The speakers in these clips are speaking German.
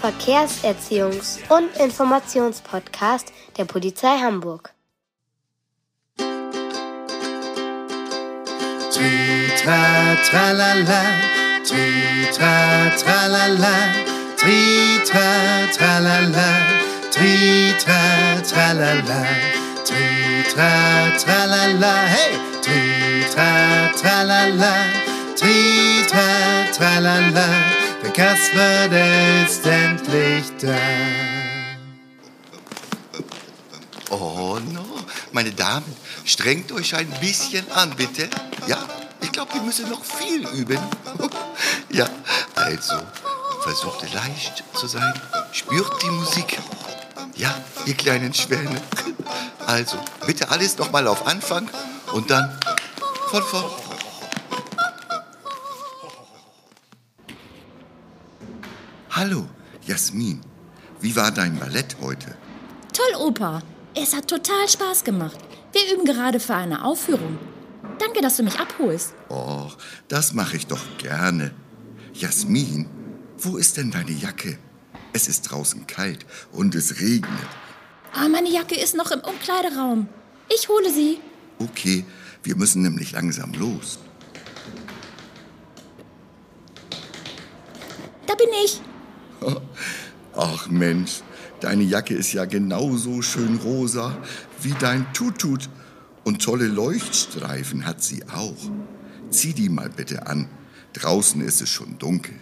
Verkehrserziehungs- und Informationspodcast der Polizei Hamburg. Tritra tralala, tritra tralala, tritra tralala, tritra tralala, tritra tralala, hey, tritra tralala, tritra tralala, der Kasper, der ist endlich da. Oh no, meine Damen, strengt euch ein bisschen an, bitte. Ja, ich glaube, wir müssen noch viel üben. ja, also, versucht leicht zu sein, spürt die Musik. Ja, ihr kleinen Schwäne. Also, bitte alles noch mal auf Anfang und dann von vorn. Hallo, Jasmin. Wie war dein Ballett heute? Toll, Opa. Es hat total Spaß gemacht. Wir üben gerade für eine Aufführung. Danke, dass du mich abholst. Oh, das mache ich doch gerne. Jasmin, wo ist denn deine Jacke? Es ist draußen kalt und es regnet. Ah, meine Jacke ist noch im Umkleideraum. Ich hole sie. Okay, wir müssen nämlich langsam los. Da bin ich. Ach Mensch, deine Jacke ist ja genauso schön rosa wie dein Tutut. Und tolle Leuchtstreifen hat sie auch. Zieh die mal bitte an. Draußen ist es schon dunkel.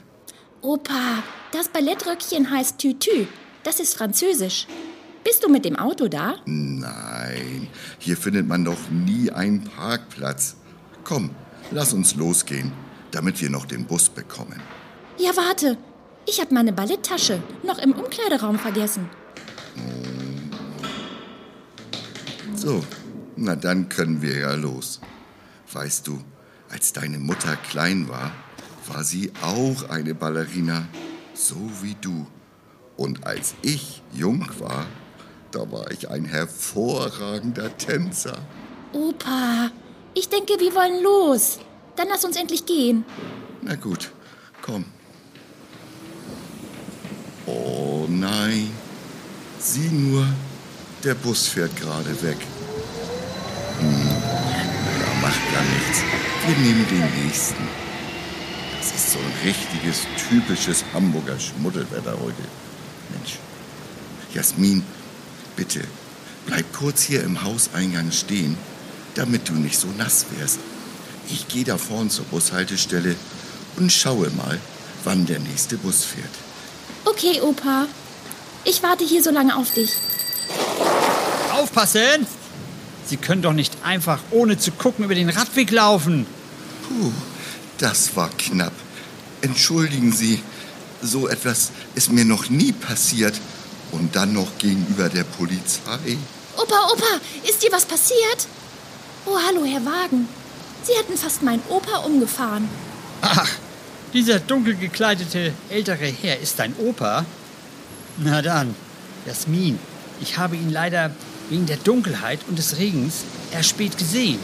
Opa, das Ballettröckchen heißt Tütü. Das ist französisch. Bist du mit dem Auto da? Nein, hier findet man doch nie einen Parkplatz. Komm, lass uns losgehen, damit wir noch den Bus bekommen. Ja, warte. Ich habe meine Balletttasche noch im Umkleideraum vergessen. So, na dann können wir ja los. Weißt du, als deine Mutter klein war, war sie auch eine Ballerina, so wie du. Und als ich jung war, da war ich ein hervorragender Tänzer. Opa, ich denke, wir wollen los. Dann lass uns endlich gehen. Na gut, komm. Oh nein, sieh nur, der Bus fährt gerade weg. Hm, macht gar nichts. Wir nehmen den nächsten. Das ist so ein richtiges, typisches Hamburger Schmuddelwetter heute. Mensch. Jasmin, bitte, bleib kurz hier im Hauseingang stehen, damit du nicht so nass wirst. Ich gehe da vorn zur Bushaltestelle und schaue mal, wann der nächste Bus fährt. Okay, Opa. Ich warte hier so lange auf dich. Aufpassen! Sie können doch nicht einfach ohne zu gucken über den Radweg laufen. Puh, das war knapp. Entschuldigen Sie, so etwas ist mir noch nie passiert. Und dann noch gegenüber der Polizei. Opa, Opa, ist dir was passiert? Oh, hallo, Herr Wagen. Sie hätten fast meinen Opa umgefahren. Ach, dieser dunkel gekleidete ältere Herr ist dein Opa? Na dann, Jasmin, ich habe ihn leider wegen der Dunkelheit und des Regens erst spät gesehen.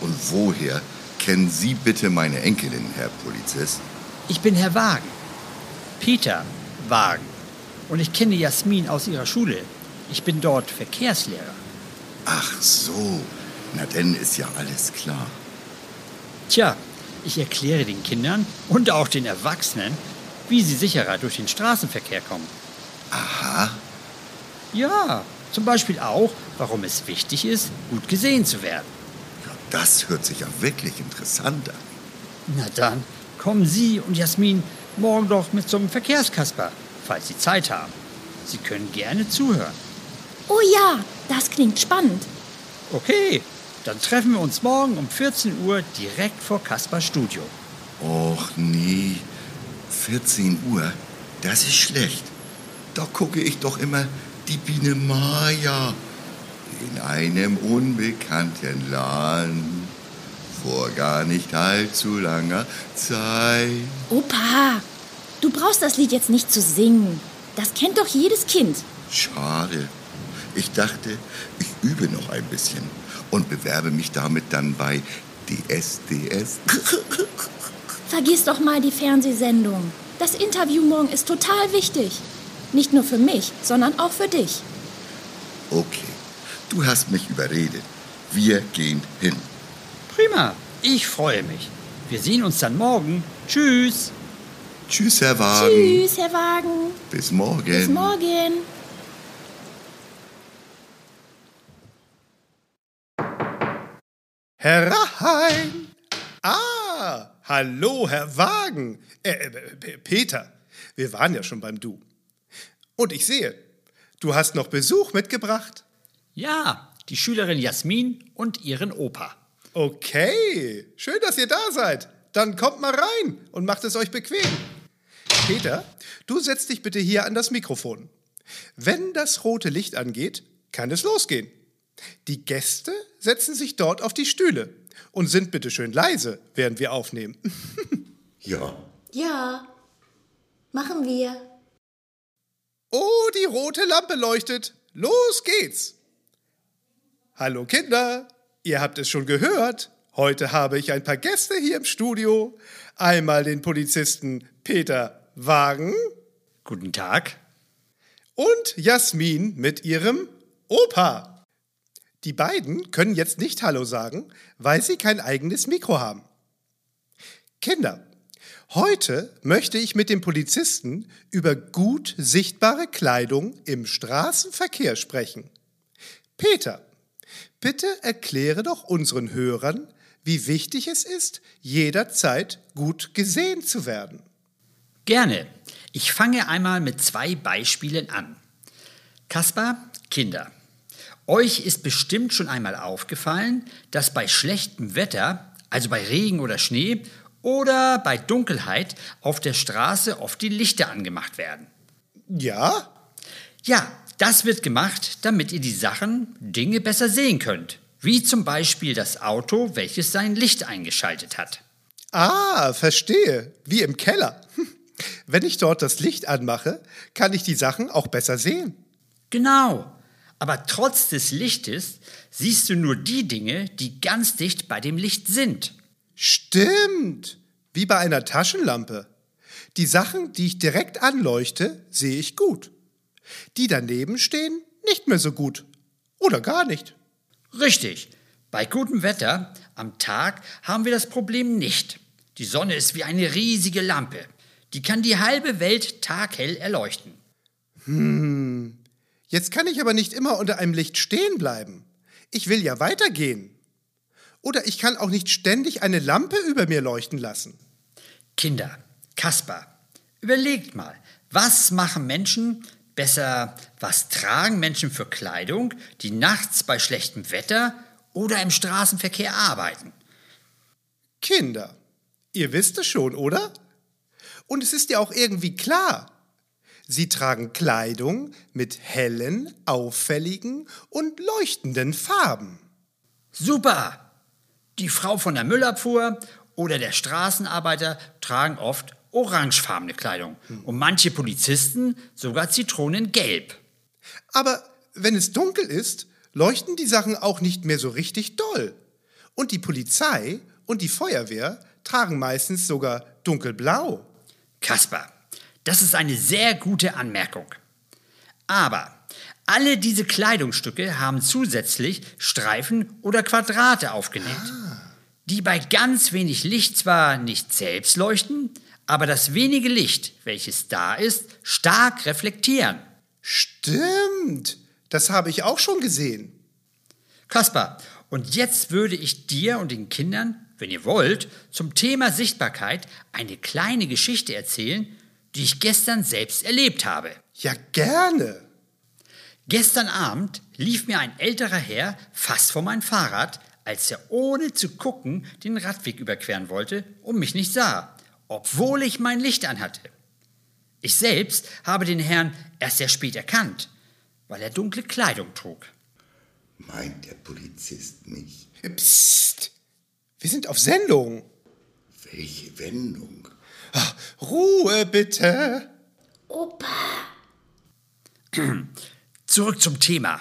Und woher kennen Sie bitte meine Enkelin, Herr Polizist? Ich bin Herr Wagen. Peter Wagen. Und ich kenne Jasmin aus ihrer Schule. Ich bin dort Verkehrslehrer. Ach so, na denn ist ja alles klar. Tja, ich erkläre den Kindern und auch den Erwachsenen, wie sie sicherer durch den Straßenverkehr kommen. Aha, Ja, zum Beispiel auch, warum es wichtig ist, gut gesehen zu werden. ja, das hört sich ja wirklich interessant an. Na dann, kommen Sie und Jasmin morgen doch mit zum Verkehrskasper, falls Sie Zeit haben. Sie können gerne zuhören. Oh ja, das klingt spannend. Okay, dann treffen wir uns morgen um 14 Uhr direkt vor Kaspers Studio. Och nee, 14 Uhr, das ist schlecht. Da gucke ich doch immer die Biene Maya in einem unbekannten Land vor gar nicht allzu langer Zeit. Opa, du brauchst das Lied jetzt nicht zu singen. Das kennt doch jedes Kind. Schade. Ich dachte, ich übe noch ein bisschen und bewerbe mich damit dann bei DSDS. Vergiss doch mal die Fernsehsendung. Das Interview morgen ist total wichtig. Nicht nur für mich, sondern auch für dich. Okay, du hast mich überredet. Wir gehen hin. Prima, ich freue mich. Wir sehen uns dann morgen. Tschüss. Tschüss, Herr Wagen. Tschüss, Herr Wagen. Bis morgen. Bis morgen. Herein! Ah, hallo, Herr Wagen. Äh, äh, Peter, wir waren ja schon beim Du. Und ich sehe, du hast noch Besuch mitgebracht. Ja, die Schülerin Jasmin und ihren Opa. Okay, schön, dass ihr da seid. Dann kommt mal rein und macht es euch bequem. Peter, du setzt dich bitte hier an das Mikrofon. Wenn das rote Licht angeht, kann es losgehen. Die Gäste setzen sich dort auf die Stühle und sind bitte schön leise, während wir aufnehmen. Ja, Ja, machen wir. Oh, die rote Lampe leuchtet. Los geht's. Hallo Kinder, ihr habt es schon gehört. Heute habe ich ein paar Gäste hier im Studio. Einmal den Polizisten Peter Wagen Guten Tag. und Jasmin mit ihrem Opa. Die beiden können jetzt nicht Hallo sagen, weil sie kein eigenes Mikro haben. Kinder, heute möchte ich mit dem Polizisten über gut sichtbare Kleidung im Straßenverkehr sprechen. Peter, bitte erkläre doch unseren Hörern, wie wichtig es ist, jederzeit gut gesehen zu werden. Gerne. Ich fange einmal mit zwei Beispielen an. Kaspar, Kinder. Euch ist bestimmt schon einmal aufgefallen, dass bei schlechtem Wetter, also bei Regen oder Schnee oder bei Dunkelheit auf der Straße oft die Lichter angemacht werden. Ja? Ja, das wird gemacht, damit ihr die Sachen, Dinge besser sehen könnt. Wie zum Beispiel das Auto, welches sein Licht eingeschaltet hat. Ah, verstehe. Wie im Keller. Hm. Wenn ich dort das Licht anmache, kann ich die Sachen auch besser sehen. Genau. Aber trotz des Lichtes siehst du nur die Dinge, die ganz dicht bei dem Licht sind. Stimmt. Wie bei einer Taschenlampe. Die Sachen, die ich direkt anleuchte, sehe ich gut. Die daneben stehen, nicht mehr so gut. Oder gar nicht. Richtig. Bei gutem Wetter am Tag haben wir das Problem nicht. Die Sonne ist wie eine riesige Lampe. Die kann die halbe Welt taghell erleuchten. Jetzt kann ich aber nicht immer unter einem Licht stehen bleiben. Ich will ja weitergehen. Oder ich kann auch nicht ständig eine Lampe über mir leuchten lassen. Kinder, Kaspar, überlegt mal, was machen Menschen, besser, was tragen Menschen für Kleidung, die nachts bei schlechtem Wetter oder im Straßenverkehr arbeiten? Kinder, ihr wisst es schon, oder? Und es ist ja auch irgendwie klar. Sie tragen Kleidung mit hellen, auffälligen und leuchtenden Farben. Super! Die Frau von der Müllabfuhr oder der Straßenarbeiter tragen oft orangefarbene Kleidung und manche Polizisten sogar zitronengelb. Aber wenn es dunkel ist, leuchten die Sachen auch nicht mehr so richtig doll. Und die Polizei und die Feuerwehr tragen meistens sogar dunkelblau. Kaspar, das ist eine sehr gute Anmerkung. Aber alle diese Kleidungsstücke haben zusätzlich Streifen oder Quadrate aufgenäht, die bei ganz wenig Licht zwar nicht selbst leuchten, aber das wenige Licht, welches da ist, stark reflektieren. Stimmt, das habe ich auch schon gesehen. Kaspar, und jetzt würde ich dir und den Kindern, wenn ihr wollt, zum Thema Sichtbarkeit eine kleine Geschichte erzählen, die ich gestern selbst erlebt habe. Ja, gerne. Gestern Abend lief mir ein älterer Herr fast vor mein Fahrrad, als er ohne zu gucken den Radweg überqueren wollte und mich nicht sah, obwohl ich mein Licht anhatte. Ich selbst habe den Herrn erst sehr spät erkannt, weil er dunkle Kleidung trug. meint der Polizist mich. Psst, wir sind auf Sendung. Welche Wendung? Ruhe bitte. Opa, Zurück zum Thema.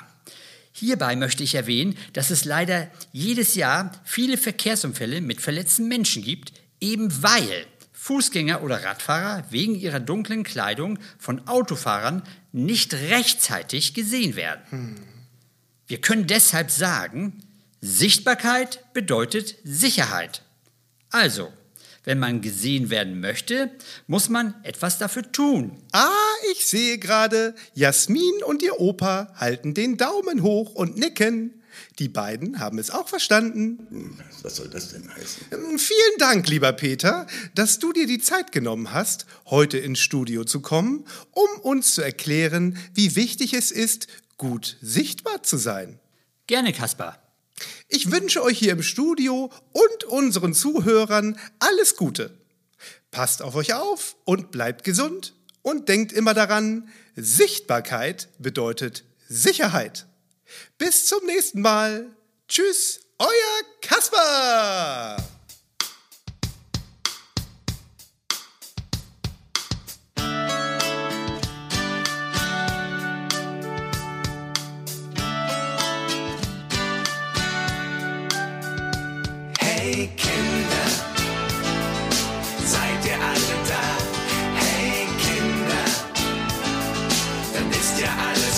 Hierbei möchte ich erwähnen, dass es leider jedes Jahr viele Verkehrsunfälle mit verletzten Menschen gibt, eben weil Fußgänger oder Radfahrer wegen ihrer dunklen Kleidung von Autofahrern nicht rechtzeitig gesehen werden. Wir können deshalb sagen, Sichtbarkeit bedeutet Sicherheit. Also, wenn man gesehen werden möchte, muss man etwas dafür tun. Ah, ich sehe gerade, Jasmin und ihr Opa halten den Daumen hoch und nicken. Die beiden haben es auch verstanden. Was soll das denn heißen? Ähm, Vielen Dank, lieber Peter, dass du dir die Zeit genommen hast, heute ins Studio zu kommen, um uns zu erklären, wie wichtig es ist, gut sichtbar zu sein. Gerne, Kaspar. Ich wünsche euch hier im Studio und unseren Zuhörern alles Gute. Passt auf euch auf und bleibt gesund und denkt immer daran, Sichtbarkeit bedeutet Sicherheit. Bis zum nächsten Mal. Tschüss, euer Kasper. Yeah. alles.